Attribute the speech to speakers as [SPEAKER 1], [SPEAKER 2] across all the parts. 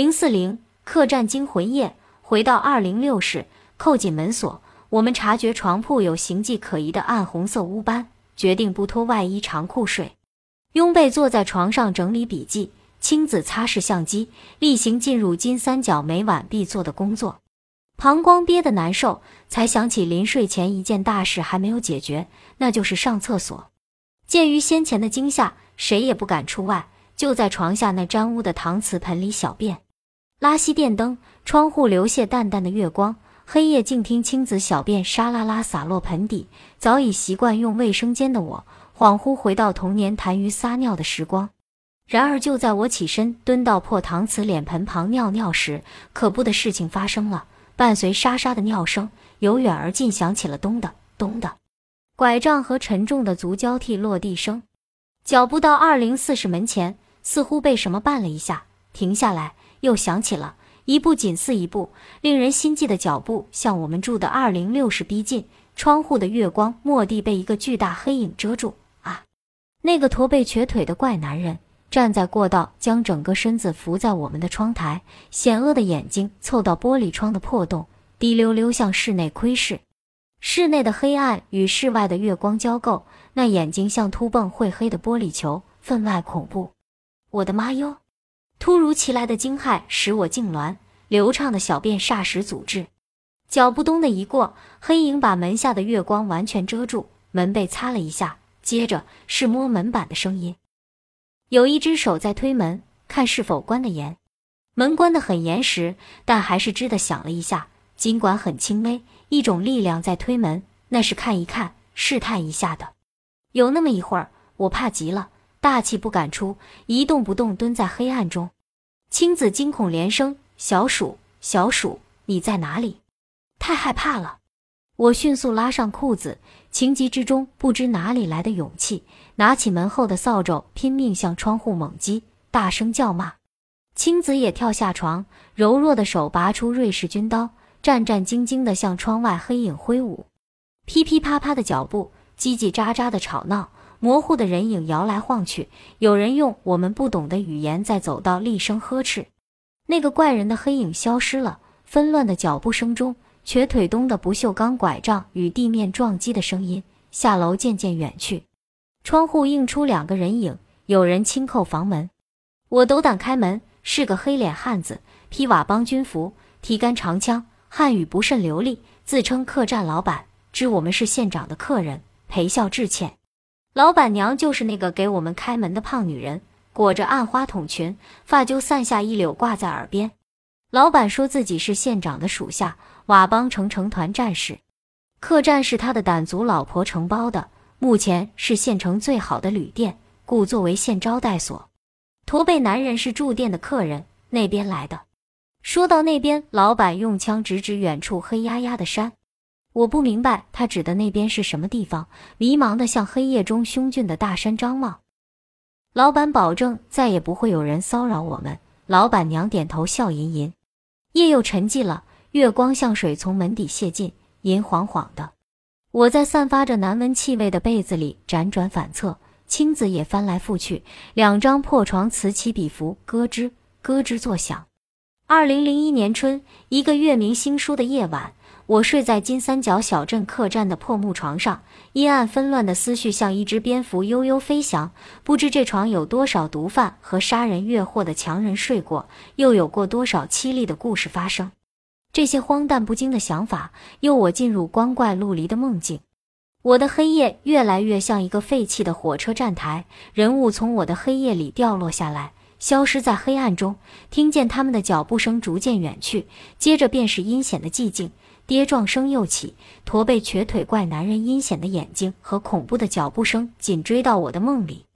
[SPEAKER 1] 零四零客栈惊魂夜，回到二零六室，扣紧门锁。我们察觉床铺有形迹可疑的暗红色污斑，决定不脱外衣长裤睡，拥被坐在床上整理笔记。青子擦拭相机，例行进入金三角每晚必做的工作。膀胱憋得难受，才想起临睡前一件大事还没有解决，那就是上厕所。鉴于先前的惊吓，谁也不敢出外，就在床下那沾污的搪瓷盆里小便。拉熄电灯，窗户流泻淡淡的月光，黑夜静听青子小便沙啦啦洒落盆底。早已习惯用卫生间的我，恍惚回到童年痰盂撒尿的时光。然而，就在我起身蹲到破搪瓷脸盆旁尿尿时，可怖的事情发生了。伴随沙沙的尿声，由远而近响起了咚的咚的，拐杖和沉重的足交替落地声。脚步到二零四室门前，似乎被什么绊了一下，停下来，又响起了一步紧似一步，令人心悸的脚步向我们住的二零六室逼近。窗户的月光蓦地被一个巨大黑影遮住。啊，那个驼背瘸腿的怪男人。站在过道，将整个身子伏在我们的窗台，险恶的眼睛凑到玻璃窗的破洞，滴溜溜向室内窥视。室内的黑暗与室外的月光交构，那眼睛像凸蹦会黑的玻璃球，分外恐怖。我的妈哟！突如其来的惊骇使我痉挛，流畅的小便霎时阻滞。脚步咚的一过，黑影把门下的月光完全遮住，门被擦了一下，接着是摸门板的声音。有一只手在推门，看是否关得严。门关得很严实，但还是吱的响了一下。尽管很轻微，一种力量在推门，那是看一看、试探一下的。有那么一会儿，我怕极了，大气不敢出，一动不动蹲在黑暗中。青子惊恐连声：“小鼠，小鼠，你在哪里？”太害怕了。我迅速拉上裤子，情急之中不知哪里来的勇气，拿起门后的扫帚，拼命向窗户猛击，大声叫骂。青子也跳下床，柔弱的手拔出瑞士军刀，战战兢兢地向窗外黑影挥舞。噼噼啪啪的脚步，叽叽喳喳的吵闹，模糊的人影摇来晃去，有人用我们不懂的语言在走道厉声呵斥。那个怪人的黑影消失了，纷乱的脚步声中。瘸腿东的不锈钢拐杖与地面撞击的声音，下楼渐渐远去。窗户映出两个人影，有人轻叩房门。我斗胆开门，是个黑脸汉子，披瓦邦军服，提杆长枪，汉语不甚流利，自称客栈老板，知我们是县长的客人，陪笑致歉。老板娘就是那个给我们开门的胖女人，裹着暗花筒裙，发揪散下一绺挂在耳边。老板说自己是县长的属下。瓦邦城城团战士，客栈是他的傣族老婆承包的，目前是县城最好的旅店，故作为县招待所。驼背男人是住店的客人，那边来的。说到那边，老板用枪指指远处黑压压的山，我不明白他指的那边是什么地方，迷茫的向黑夜中凶峻的大山张望。老板保证再也不会有人骚扰我们。老板娘点头笑吟吟。夜又沉寂了。月光像水从门底泻进，银晃晃的。我在散发着难闻气味的被子里辗转反侧，青子也翻来覆去，两张破床此起彼伏，咯吱咯吱作响。二零零一年春，一个月明星疏的夜晚，我睡在金三角小镇客栈的破木床上，阴暗纷乱的思绪像一只蝙蝠悠悠飞翔。不知这床有多少毒贩和杀人越货的强人睡过，又有过多少凄厉的故事发生。这些荒诞不经的想法，诱我进入光怪陆离的梦境。我的黑夜越来越像一个废弃的火车站台，人物从我的黑夜里掉落下来，消失在黑暗中。听见他们的脚步声逐渐远去，接着便是阴险的寂静。跌撞声又起，驼背瘸腿怪男人阴险的眼睛和恐怖的脚步声紧追到我的梦里。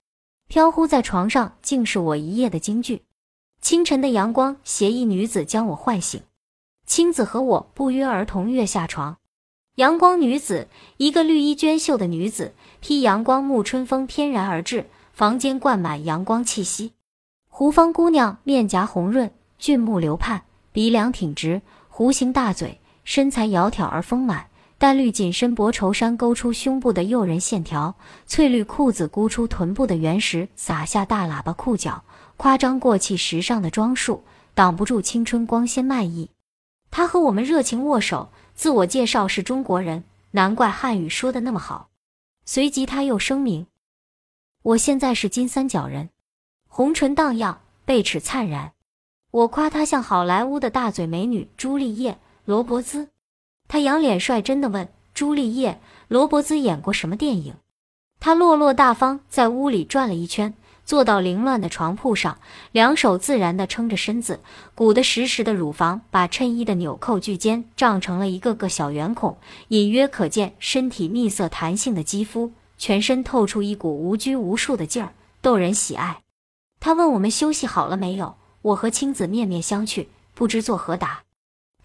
[SPEAKER 1] 飘忽在床上，竟是我一夜的惊惧。清晨的阳光，携一女子将我唤醒。青子和我不约而同跃下床，阳光女子，一个绿衣娟秀的女子，披阳光沐春风翩然而至，房间灌满阳光气息。胡芳姑娘面颊红润，俊目流盼，鼻梁挺直，弧形大嘴，身材窈窕而丰满。淡绿紧身薄绸衫勾出胸部的诱人线条，翠绿裤子箍出臀部的原石，撒下大喇叭裤脚，夸张过气时尚的装束。挡不住青春光鲜卖艺。他和我们热情握手，自我介绍是中国人，难怪汉语说的那么好。随即他又声明：“我现在是金三角人，红唇荡漾，贝齿灿然。”我夸他像好莱坞的大嘴美女朱丽叶·罗伯兹。他仰脸率真的问：“朱丽叶·罗伯兹演过什么电影？”他落落大方，在屋里转了一圈。坐到凌乱的床铺上，两手自然地撑着身子，鼓得实实的乳房把衬衣的纽扣距间胀成了一个个小圆孔，隐约可见身体蜜色弹性的肌肤，全身透出一股无拘无束的劲儿，逗人喜爱。他问我们休息好了没有，我和青子面面相觑，不知作何答。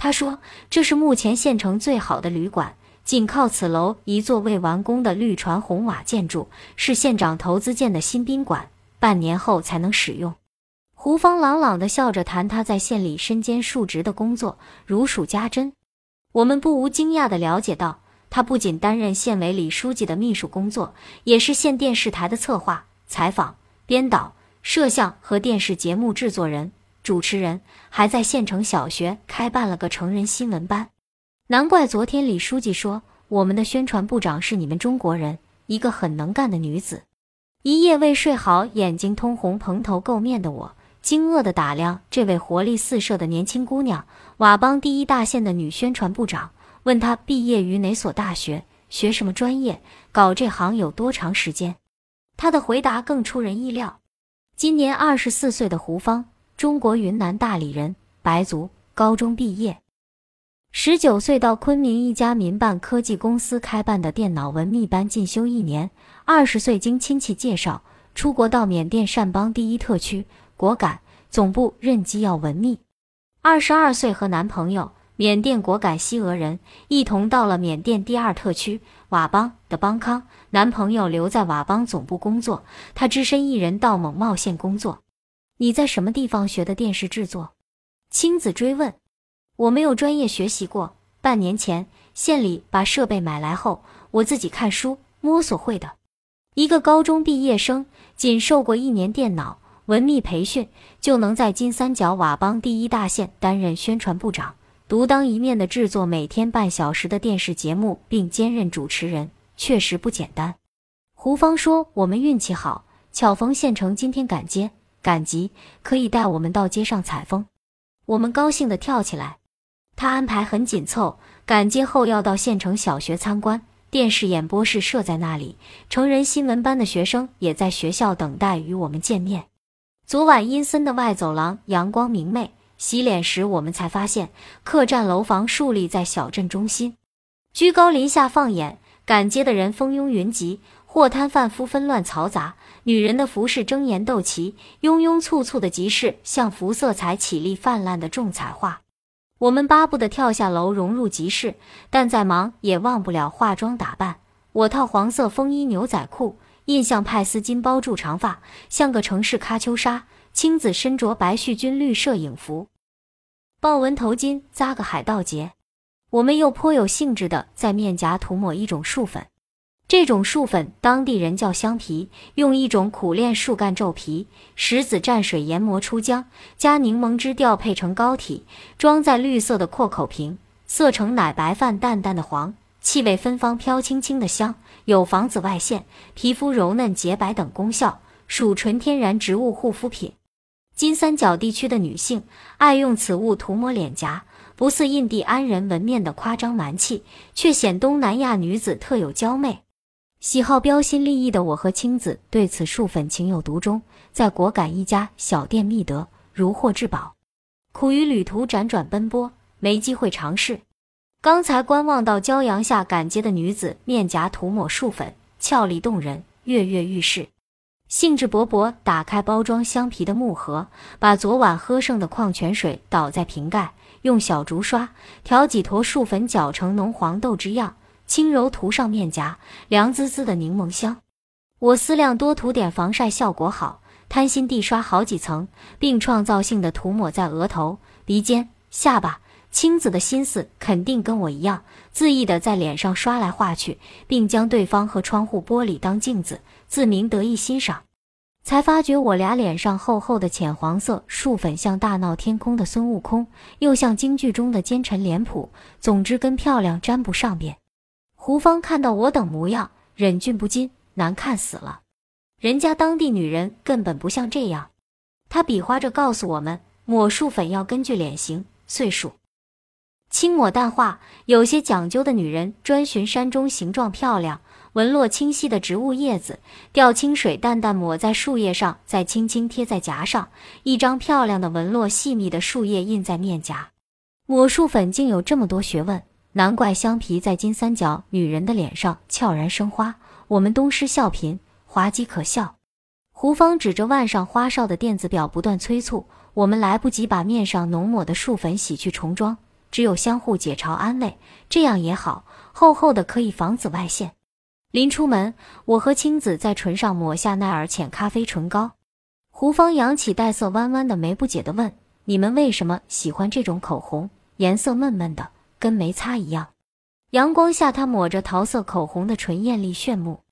[SPEAKER 1] 他说：“这是目前县城最好的旅馆，仅靠此楼一座未完工的绿船红瓦建筑，是县长投资建的新宾馆。”半年后才能使用。胡芳朗朗地笑着谈他在县里身兼数职的工作，如数家珍。我们不无惊讶地了解到，他不仅担任县委李书记的秘书工作，也是县电视台的策划、采访、编导、摄像和电视节目制作人、主持人，还在县城小学开办了个成人新闻班。难怪昨天李书记说，我们的宣传部长是你们中国人，一个很能干的女子。一夜未睡好，眼睛通红、蓬头垢面的我，惊愕地打量这位活力四射的年轻姑娘——佤邦第一大县的女宣传部长。问她毕业于哪所大学，学什么专业，搞这行有多长时间？她的回答更出人意料：今年二十四岁的胡芳，中国云南大理人，白族，高中毕业。十九岁到昆明一家民办科技公司开办的电脑文秘班进修一年，二十岁经亲戚介绍出国到缅甸善邦第一特区果敢总部任机要文秘。二十二岁和男朋友缅甸果敢西俄人一同到了缅甸第二特区佤邦的邦康，男朋友留在佤邦总部工作，他只身一人到蒙茂县工作。你在什么地方学的电视制作？青子追问。我没有专业学习过，半年前县里把设备买来后，我自己看书摸索会的。一个高中毕业生，仅受过一年电脑文秘培训，就能在金三角佤邦第一大县担任宣传部长，独当一面的制作每天半小时的电视节目，并兼任主持人，确实不简单。胡芳说：“我们运气好，巧逢县城今天赶街赶集，可以带我们到街上采风。”我们高兴地跳起来。他安排很紧凑，赶街后要到县城小学参观，电视演播室设在那里，成人新闻班的学生也在学校等待与我们见面。昨晚阴森的外走廊阳光明媚，洗脸时我们才发现，客栈楼房竖立在小镇中心，居高临下放眼，赶街的人蜂拥云集，货摊贩夫纷乱嘈杂，女人的服饰争妍斗奇，庸庸簇簇的集市像幅色彩绮丽泛滥的重彩画。我们巴不得跳下楼融入集市，但再忙也忘不了化妆打扮。我套黄色风衣牛仔裤，印象派丝巾包住长发，像个城市喀秋莎。青子身着白絮军绿摄影服，豹纹头巾扎个海盗结。我们又颇有兴致地在面颊涂抹一种树粉。这种树粉，当地人叫香皮，用一种苦楝树干皱皮，石子蘸水研磨出浆，加柠檬汁调配成膏体，装在绿色的阔口瓶，色呈奶白泛淡淡的黄，气味芬芳飘轻轻的香，有防紫外线、皮肤柔嫩洁白等功效，属纯天然植物护肤品。金三角地区的女性爱用此物涂抹脸颊，不似印第安人纹面的夸张蛮气，却显东南亚女子特有娇媚。喜好标新立异的我和青子对此树粉情有独钟，在果敢一家小店觅得，如获至宝。苦于旅途辗转奔波，没机会尝试。刚才观望到骄阳下赶街的女子面颊涂抹树粉，俏丽动人，跃跃欲试。兴致勃勃打开包装香皮的木盒，把昨晚喝剩的矿泉水倒在瓶盖，用小竹刷调几坨树粉，搅成浓黄豆汁样。轻柔涂上面颊，凉滋滋的柠檬香。我思量多涂点防晒效果好，贪心地刷好几层，并创造性的涂抹在额头、鼻尖、下巴。青子的心思肯定跟我一样，恣意的在脸上刷来画去，并将对方和窗户玻璃当镜子，自鸣得意欣赏。才发觉我俩脸上厚厚的浅黄色树粉像大闹天宫的孙悟空，又像京剧中的奸臣脸谱，总之跟漂亮沾不上边。胡芳看到我等模样，忍俊不禁，难看死了。人家当地女人根本不像这样。她比划着告诉我们，抹树粉要根据脸型、岁数。轻抹淡化，有些讲究的女人专寻山中形状漂亮、纹络清晰的植物叶子，调清水淡淡抹在树叶上，再轻轻贴在颊上，一张漂亮的纹络细密的树叶印在面颊。抹树粉竟有这么多学问，难怪香皮在金三角女人的脸上悄然生花。我们东施效颦，滑稽可笑。胡芳指着腕上花哨的电子表，不断催促我们，来不及把面上浓抹的树粉洗去重装。只有相互解嘲安慰，这样也好，厚厚的可以防紫外线。临出门，我和青子在唇上抹下奈尔浅咖啡唇膏。胡芳扬起黛色弯弯的眉，不解地问：“你们为什么喜欢这种口红？颜色闷闷的，跟没擦一样。”阳光下，她抹着桃色口红的唇艳丽炫目。